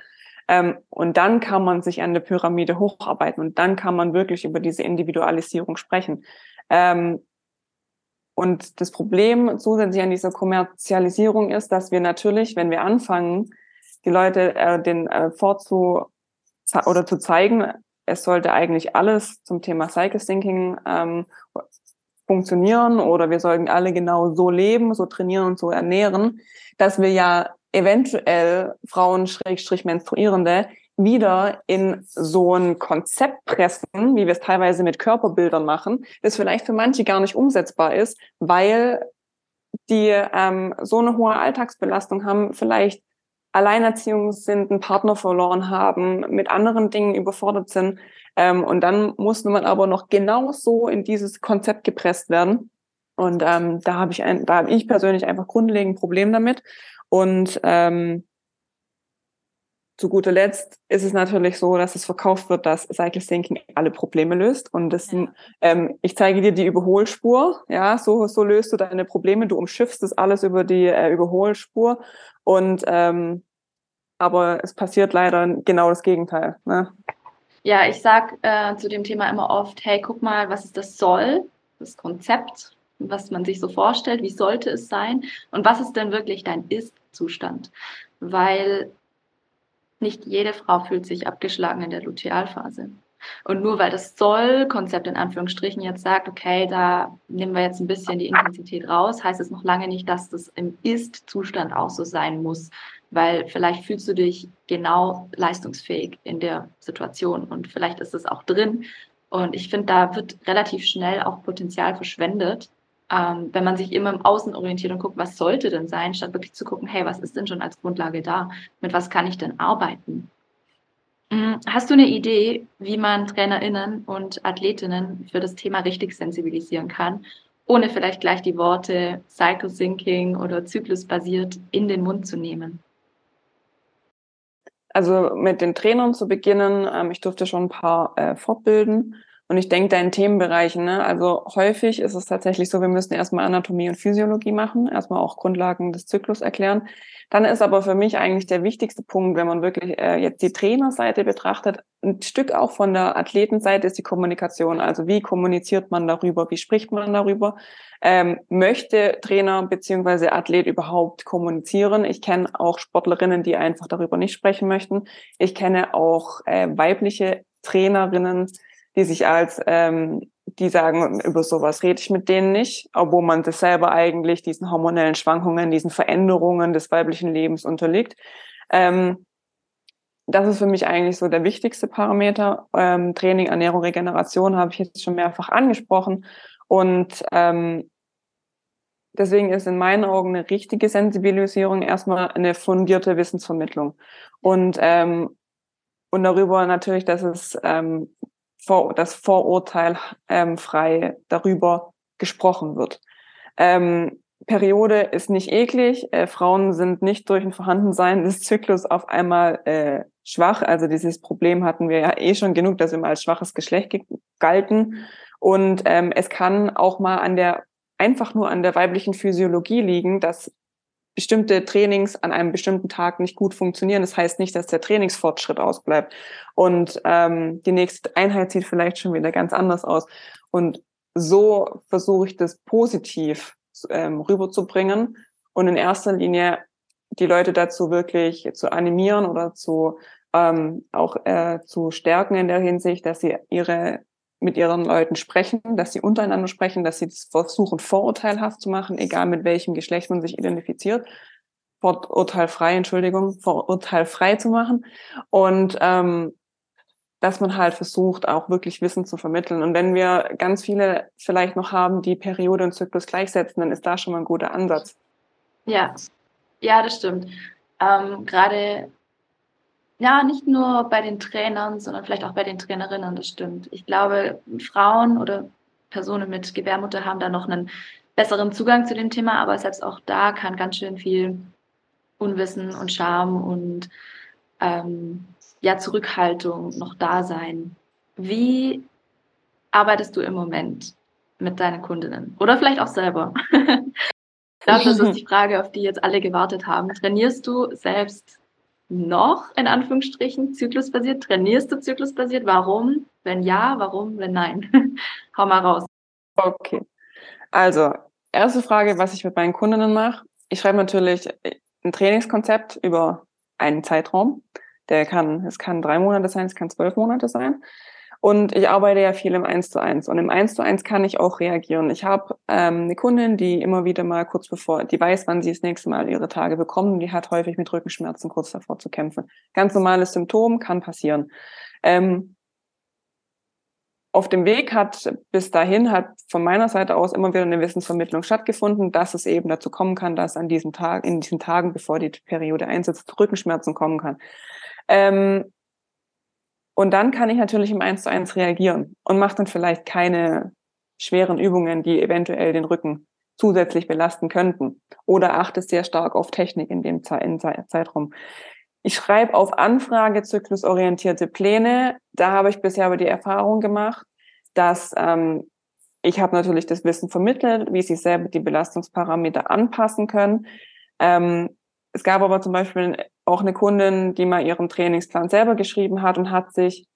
Ähm, und dann kann man sich an der Pyramide hocharbeiten und dann kann man wirklich über diese Individualisierung sprechen. Ähm, und das Problem zusätzlich an dieser Kommerzialisierung ist, dass wir natürlich, wenn wir anfangen, die Leute äh, den äh, vorzu oder zu zeigen, es sollte eigentlich alles zum Thema Cycle Thinking ähm, funktionieren oder wir sollten alle genau so leben, so trainieren und so ernähren, dass wir ja eventuell Frauen Schrägstrich Menstruierende wieder in so ein Konzept pressen, wie wir es teilweise mit Körperbildern machen, das vielleicht für manche gar nicht umsetzbar ist, weil die ähm, so eine hohe Alltagsbelastung haben, vielleicht Alleinerziehung sind, einen Partner verloren haben, mit anderen Dingen überfordert sind. Ähm, und dann muss man aber noch genau so in dieses Konzept gepresst werden. Und ähm, da habe ich ein, da habe ich persönlich einfach grundlegend ein Problem damit. Und ähm, zu guter Letzt ist es natürlich so, dass es verkauft wird, dass Cycle Syncing alle Probleme löst. Und das, ja. ähm, ich zeige dir die Überholspur. Ja, so, so löst du deine Probleme. Du umschiffst das alles über die äh, Überholspur. Und ähm, aber es passiert leider genau das Gegenteil. Ne? Ja, ich sag äh, zu dem Thema immer oft, hey, guck mal, was ist das soll, das Konzept, was man sich so vorstellt, wie sollte es sein und was ist denn wirklich dein Ist-Zustand? Weil nicht jede Frau fühlt sich abgeschlagen in der Lutealphase. Und nur weil das Soll-Konzept in Anführungsstrichen jetzt sagt, okay, da nehmen wir jetzt ein bisschen die Intensität raus, heißt es noch lange nicht, dass das im Ist-Zustand auch so sein muss. Weil vielleicht fühlst du dich genau leistungsfähig in der Situation und vielleicht ist es auch drin. Und ich finde, da wird relativ schnell auch Potenzial verschwendet, ähm, wenn man sich immer im Außen orientiert und guckt, was sollte denn sein, statt wirklich zu gucken, hey, was ist denn schon als Grundlage da? Mit was kann ich denn arbeiten? Mhm. Hast du eine Idee, wie man TrainerInnen und Athletinnen für das Thema richtig sensibilisieren kann, ohne vielleicht gleich die Worte Cycle Syncing oder zyklusbasiert in den Mund zu nehmen? Also mit den Trainern zu beginnen, ähm, ich durfte schon ein paar äh, fortbilden und ich denke da in Themenbereichen, ne? also häufig ist es tatsächlich so, wir müssen erstmal Anatomie und Physiologie machen, erstmal auch Grundlagen des Zyklus erklären. Dann ist aber für mich eigentlich der wichtigste Punkt, wenn man wirklich äh, jetzt die Trainerseite betrachtet, ein Stück auch von der Athletenseite ist die Kommunikation. Also wie kommuniziert man darüber, wie spricht man darüber? Ähm, möchte Trainer beziehungsweise Athlet überhaupt kommunizieren? Ich kenne auch Sportlerinnen, die einfach darüber nicht sprechen möchten. Ich kenne auch äh, weibliche Trainerinnen, die sich als, ähm, die sagen, über sowas rede ich mit denen nicht, obwohl man das selber eigentlich diesen hormonellen Schwankungen, diesen Veränderungen des weiblichen Lebens unterliegt. Ähm, das ist für mich eigentlich so der wichtigste Parameter. Ähm, Training, Ernährung, Regeneration habe ich jetzt schon mehrfach angesprochen. Und ähm, deswegen ist in meinen Augen eine richtige Sensibilisierung erstmal eine fundierte Wissensvermittlung. Und, ähm, und darüber natürlich, dass es ähm, vor, das Vorurteil ähm, frei darüber gesprochen wird. Ähm, Periode ist nicht eklig. Äh, Frauen sind nicht durch ein Vorhandensein des Zyklus auf einmal äh, schwach. Also dieses Problem hatten wir ja eh schon genug, dass wir mal als schwaches Geschlecht galten. Und ähm, es kann auch mal an der einfach nur an der weiblichen Physiologie liegen, dass bestimmte Trainings an einem bestimmten Tag nicht gut funktionieren. Das heißt nicht, dass der Trainingsfortschritt ausbleibt. Und ähm, die nächste Einheit sieht vielleicht schon wieder ganz anders aus. Und so versuche ich das positiv ähm, rüberzubringen und in erster Linie die Leute dazu wirklich zu animieren oder zu ähm, auch äh, zu stärken in der Hinsicht, dass sie ihre mit ihren Leuten sprechen, dass sie untereinander sprechen, dass sie versuchen, vorurteilhaft zu machen, egal mit welchem Geschlecht man sich identifiziert. Vorurteilfrei, Entschuldigung, vorurteilfrei zu machen. Und ähm, dass man halt versucht, auch wirklich Wissen zu vermitteln. Und wenn wir ganz viele vielleicht noch haben, die Periode und Zyklus gleichsetzen, dann ist da schon mal ein guter Ansatz. Ja, ja, das stimmt. Ähm, Gerade ja, nicht nur bei den Trainern, sondern vielleicht auch bei den Trainerinnen, das stimmt. Ich glaube, Frauen oder Personen mit Gebärmutter haben da noch einen besseren Zugang zu dem Thema, aber selbst auch da kann ganz schön viel Unwissen und Scham und ähm, ja, Zurückhaltung noch da sein. Wie arbeitest du im Moment mit deinen Kundinnen? Oder vielleicht auch selber? ich glaube, das ist die Frage, auf die jetzt alle gewartet haben. Trainierst du selbst noch in Anführungsstrichen zyklusbasiert? Trainierst du zyklusbasiert? Warum? Wenn ja, warum? Wenn nein? Hau mal raus. Okay. Also, erste Frage, was ich mit meinen Kundinnen mache. Ich schreibe natürlich ein Trainingskonzept über einen Zeitraum. Der kann, es kann drei Monate sein, es kann zwölf Monate sein. Und ich arbeite ja viel im Eins zu eins. Und im Eins zu eins kann ich auch reagieren. Ich habe ähm, eine Kundin, die immer wieder mal kurz bevor, die weiß, wann sie das nächste Mal ihre Tage bekommt. Die hat häufig mit Rückenschmerzen kurz davor zu kämpfen. Ganz normales Symptom, kann passieren. Ähm, auf dem Weg hat bis dahin hat von meiner Seite aus immer wieder eine Wissensvermittlung stattgefunden, dass es eben dazu kommen kann, dass an diesem Tag, in diesen Tagen, bevor die Periode einsetzt, Rückenschmerzen kommen kann. Ähm, und dann kann ich natürlich im Eins zu eins reagieren und mache dann vielleicht keine schweren Übungen, die eventuell den Rücken zusätzlich belasten könnten. Oder achte sehr stark auf Technik in dem Zeitraum. Ich schreibe auf Anfrage zyklusorientierte Pläne. Da habe ich bisher aber die Erfahrung gemacht, dass ähm, ich habe natürlich das Wissen vermittelt, wie sie selber die Belastungsparameter anpassen können. Ähm, es gab aber zum Beispiel auch eine Kundin, die mal ihren Trainingsplan selber geschrieben hat und hat sich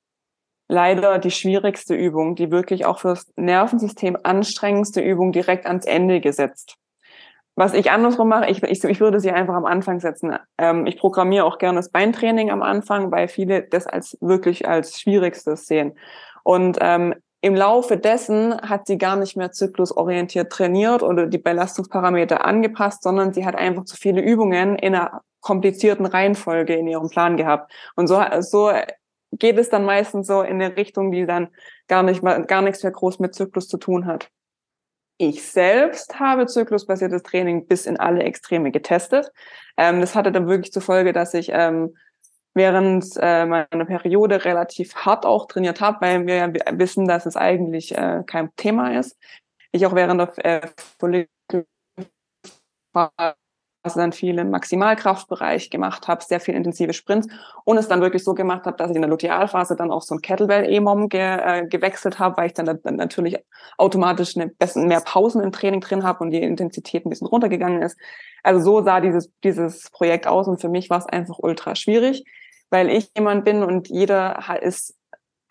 leider die schwierigste Übung, die wirklich auch fürs Nervensystem anstrengendste Übung direkt ans Ende gesetzt. Was ich andersrum mache, ich, ich, ich würde sie einfach am Anfang setzen. Ähm, ich programmiere auch gerne das Beintraining am Anfang, weil viele das als wirklich als schwierigstes sehen. Und ähm, im Laufe dessen hat sie gar nicht mehr zyklusorientiert trainiert oder die Belastungsparameter angepasst, sondern sie hat einfach zu viele Übungen in einer komplizierten Reihenfolge in ihrem Plan gehabt. Und so, so geht es dann meistens so in eine Richtung, die dann gar nicht mal, gar nichts mehr groß mit Zyklus zu tun hat. Ich selbst habe zyklusbasiertes Training bis in alle Extreme getestet. Ähm, das hatte dann wirklich zur Folge, dass ich ähm, während äh, meiner Periode relativ hart auch trainiert habe, weil wir ja wissen, dass es eigentlich äh, kein Thema ist. Ich auch während der äh, dann viel im Maximalkraftbereich gemacht habe, sehr viel intensive Sprints und es dann wirklich so gemacht habe, dass ich in der Lutealphase dann auch so ein Kettlebell-E-Mom ge, äh, gewechselt habe, weil ich dann, dann natürlich automatisch eine mehr Pausen im Training drin habe und die Intensität ein bisschen runtergegangen ist. Also so sah dieses, dieses Projekt aus und für mich war es einfach ultra schwierig, weil ich jemand bin und jeder ist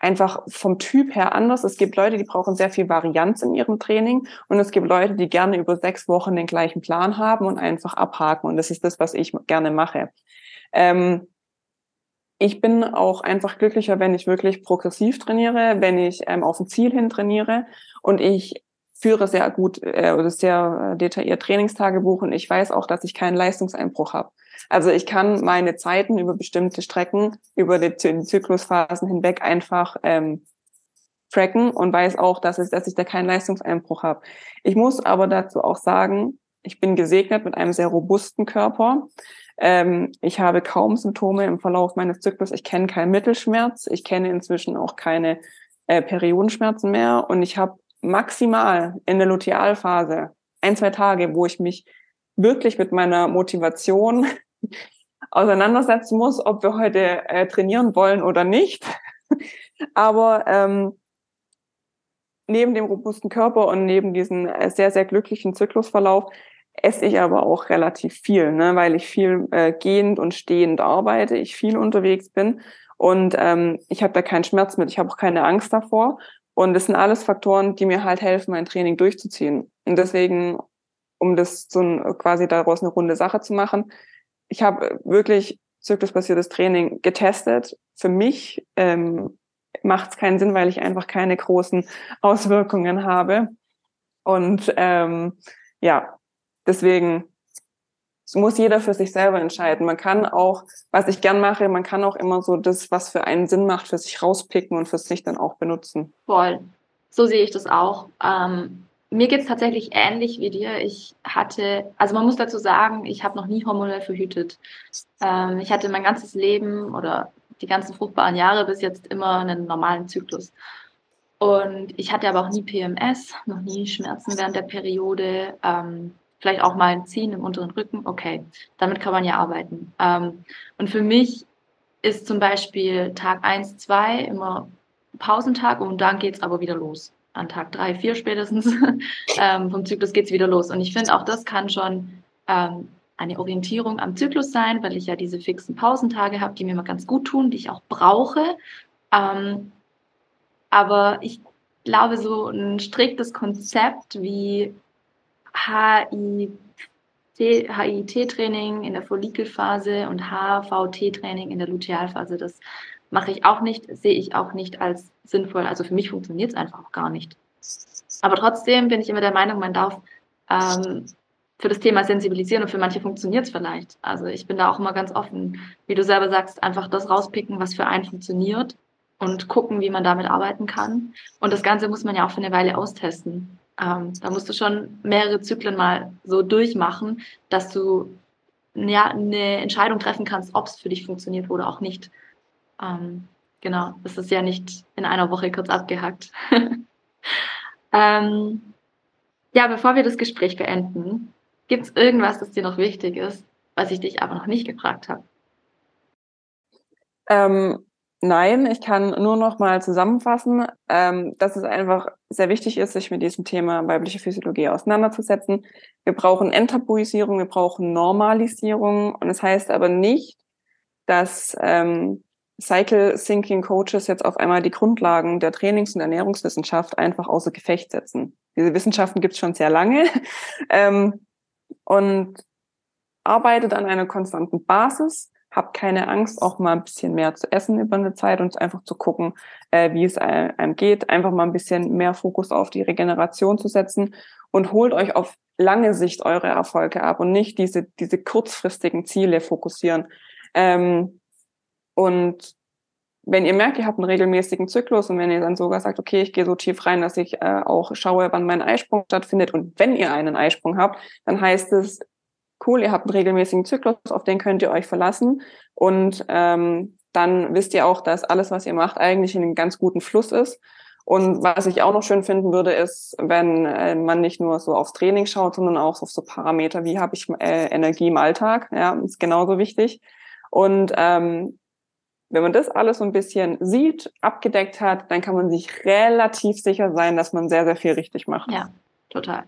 einfach vom Typ her anders. Es gibt Leute, die brauchen sehr viel Varianz in ihrem Training und es gibt Leute, die gerne über sechs Wochen den gleichen Plan haben und einfach abhaken. Und das ist das, was ich gerne mache. Ähm, ich bin auch einfach glücklicher, wenn ich wirklich progressiv trainiere, wenn ich ähm, auf ein Ziel hin trainiere und ich führe sehr gut äh, oder sehr detailliert Trainingstagebuch und ich weiß auch, dass ich keinen Leistungseinbruch habe. Also ich kann meine Zeiten über bestimmte Strecken, über die, Zyklusphasen hinweg einfach ähm, tracken und weiß auch, dass, es, dass ich da keinen Leistungseinbruch habe. Ich muss aber dazu auch sagen, ich bin gesegnet mit einem sehr robusten Körper. Ähm, ich habe kaum Symptome im Verlauf meines Zyklus. Ich kenne keinen Mittelschmerz. Ich kenne inzwischen auch keine äh, Periodenschmerzen mehr. Und ich habe maximal in der Lutealphase ein, zwei Tage, wo ich mich wirklich mit meiner Motivation auseinandersetzen muss, ob wir heute äh, trainieren wollen oder nicht. Aber ähm, neben dem robusten Körper und neben diesem äh, sehr, sehr glücklichen Zyklusverlauf esse ich aber auch relativ viel, ne, weil ich viel äh, gehend und stehend arbeite, ich viel unterwegs bin und ähm, ich habe da keinen Schmerz mit, ich habe auch keine Angst davor. Und das sind alles Faktoren, die mir halt helfen, mein Training durchzuziehen. Und deswegen, um das so ein, quasi daraus eine runde Sache zu machen, ich habe wirklich zyklusbasiertes Training getestet. Für mich ähm, macht es keinen Sinn, weil ich einfach keine großen Auswirkungen habe. Und ähm, ja, deswegen muss jeder für sich selber entscheiden. Man kann auch, was ich gern mache, man kann auch immer so das, was für einen Sinn macht, für sich rauspicken und für sich dann auch benutzen. Voll. So sehe ich das auch. Ähm, mir geht es tatsächlich ähnlich wie dir. Ich hatte, also man muss dazu sagen, ich habe noch nie hormonell verhütet. Ähm, ich hatte mein ganzes Leben oder die ganzen fruchtbaren Jahre bis jetzt immer einen normalen Zyklus. Und ich hatte aber auch nie PMS, noch nie Schmerzen während der Periode. Ähm, vielleicht auch mal ein Ziehen im unteren Rücken. Okay, damit kann man ja arbeiten. Ähm, und für mich ist zum Beispiel Tag 1, 2 immer Pausentag und dann geht es aber wieder los an Tag drei, vier spätestens ähm, vom Zyklus geht es wieder los. Und ich finde, auch das kann schon ähm, eine Orientierung am Zyklus sein, weil ich ja diese fixen Pausentage habe, die mir immer ganz gut tun, die ich auch brauche. Ähm, aber ich glaube, so ein striktes Konzept wie HIT-Training in der Follikelphase und HVT-Training in der Lutealphase, das mache ich auch nicht, sehe ich auch nicht als sinnvoll. Also für mich funktioniert es einfach auch gar nicht. Aber trotzdem bin ich immer der Meinung, man darf ähm, für das Thema sensibilisieren und für manche funktioniert es vielleicht. Also ich bin da auch immer ganz offen, wie du selber sagst, einfach das rauspicken, was für einen funktioniert. und gucken, wie man damit arbeiten kann. Und das Ganze muss man ja auch für eine Weile austesten. Ähm, da musst du schon mehrere Zyklen mal so durchmachen, dass du ja, eine Entscheidung treffen kannst, ob es für dich funktioniert oder auch nicht. Ähm, genau, das ist ja nicht in einer Woche kurz abgehackt. ähm, ja, bevor wir das Gespräch beenden, gibt es irgendwas, das dir noch wichtig ist, was ich dich aber noch nicht gefragt habe? Ähm, nein, ich kann nur noch mal zusammenfassen, ähm, dass es einfach sehr wichtig ist, sich mit diesem Thema weibliche Physiologie auseinanderzusetzen. Wir brauchen Enttabuisierung, wir brauchen Normalisierung und es das heißt aber nicht, dass ähm, Cycle Thinking Coaches jetzt auf einmal die Grundlagen der Trainings- und Ernährungswissenschaft einfach außer Gefecht setzen. Diese Wissenschaften gibt es schon sehr lange ähm, und arbeitet an einer konstanten Basis. Habt keine Angst, auch mal ein bisschen mehr zu essen über eine Zeit und einfach zu gucken, äh, wie es einem geht. Einfach mal ein bisschen mehr Fokus auf die Regeneration zu setzen und holt euch auf lange Sicht eure Erfolge ab und nicht diese, diese kurzfristigen Ziele fokussieren. Ähm, und wenn ihr merkt, ihr habt einen regelmäßigen Zyklus und wenn ihr dann sogar sagt, okay, ich gehe so tief rein, dass ich äh, auch schaue, wann mein Eisprung stattfindet und wenn ihr einen Eisprung habt, dann heißt es, cool, ihr habt einen regelmäßigen Zyklus, auf den könnt ihr euch verlassen und ähm, dann wisst ihr auch, dass alles, was ihr macht, eigentlich in einem ganz guten Fluss ist. Und was ich auch noch schön finden würde, ist, wenn äh, man nicht nur so aufs Training schaut, sondern auch auf so Parameter, wie habe ich äh, Energie im Alltag, ja, ist genauso wichtig. Und ähm, wenn man das alles so ein bisschen sieht, abgedeckt hat, dann kann man sich relativ sicher sein, dass man sehr, sehr viel richtig macht. Ja, total.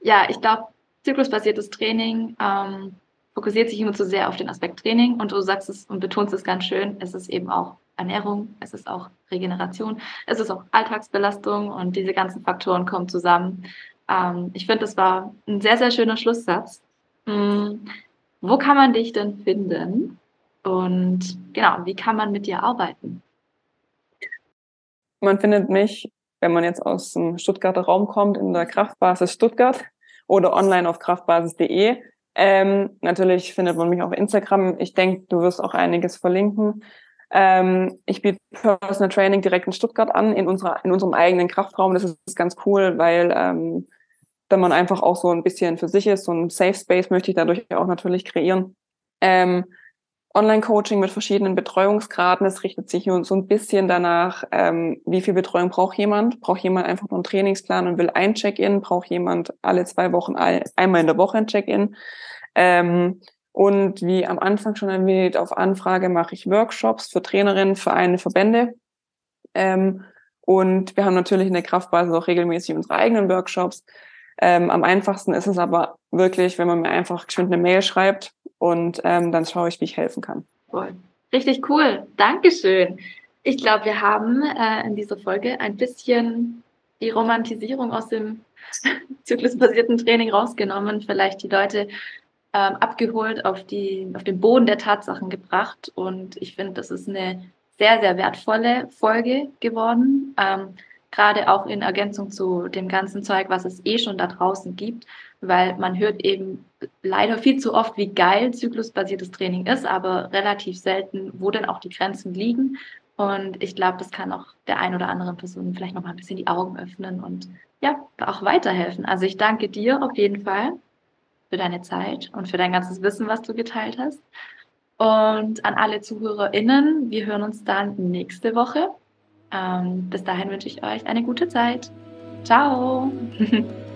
Ja, ich glaube, zyklusbasiertes Training ähm, fokussiert sich immer zu sehr auf den Aspekt Training und du sagst es und betonst es ganz schön, es ist eben auch Ernährung, es ist auch Regeneration, es ist auch Alltagsbelastung und diese ganzen Faktoren kommen zusammen. Ähm, ich finde, das war ein sehr, sehr schöner Schlusssatz. Hm, wo kann man dich denn finden? Und genau, wie kann man mit dir arbeiten? Man findet mich, wenn man jetzt aus dem Stuttgarter Raum kommt, in der Kraftbasis Stuttgart oder online auf kraftbasis.de. Ähm, natürlich findet man mich auf Instagram. Ich denke, du wirst auch einiges verlinken. Ähm, ich biete Personal Training direkt in Stuttgart an, in, unserer, in unserem eigenen Kraftraum. Das ist ganz cool, weil ähm, da man einfach auch so ein bisschen für sich ist. So ein Safe Space möchte ich dadurch auch natürlich kreieren. Ähm, Online-Coaching mit verschiedenen Betreuungsgraden. Es richtet sich nur so ein bisschen danach, ähm, wie viel Betreuung braucht jemand. Braucht jemand einfach nur einen Trainingsplan und will ein Check-in? Braucht jemand alle zwei Wochen ein, einmal in der Woche ein Check-in? Ähm, und wie am Anfang schon erwähnt, auf Anfrage mache ich Workshops für Trainerinnen, Vereine, Verbände. Ähm, und wir haben natürlich in der Kraftbasis auch regelmäßig unsere eigenen Workshops. Ähm, am einfachsten ist es aber wirklich, wenn man mir einfach geschwind eine Mail schreibt und ähm, dann schaue ich, wie ich helfen kann. Cool. Richtig cool. Dankeschön. Ich glaube, wir haben äh, in dieser Folge ein bisschen die Romantisierung aus dem zyklusbasierten Training rausgenommen, vielleicht die Leute ähm, abgeholt, auf, die, auf den Boden der Tatsachen gebracht. Und ich finde, das ist eine sehr, sehr wertvolle Folge geworden. Ähm, gerade auch in Ergänzung zu dem ganzen Zeug, was es eh schon da draußen gibt, weil man hört eben leider viel zu oft, wie geil zyklusbasiertes Training ist, aber relativ selten, wo denn auch die Grenzen liegen. Und ich glaube, das kann auch der ein oder anderen Person vielleicht noch mal ein bisschen die Augen öffnen und ja, auch weiterhelfen. Also ich danke dir auf jeden Fall für deine Zeit und für dein ganzes Wissen, was du geteilt hast. Und an alle ZuhörerInnen, wir hören uns dann nächste Woche. Ähm, bis dahin wünsche ich euch eine gute Zeit. Ciao!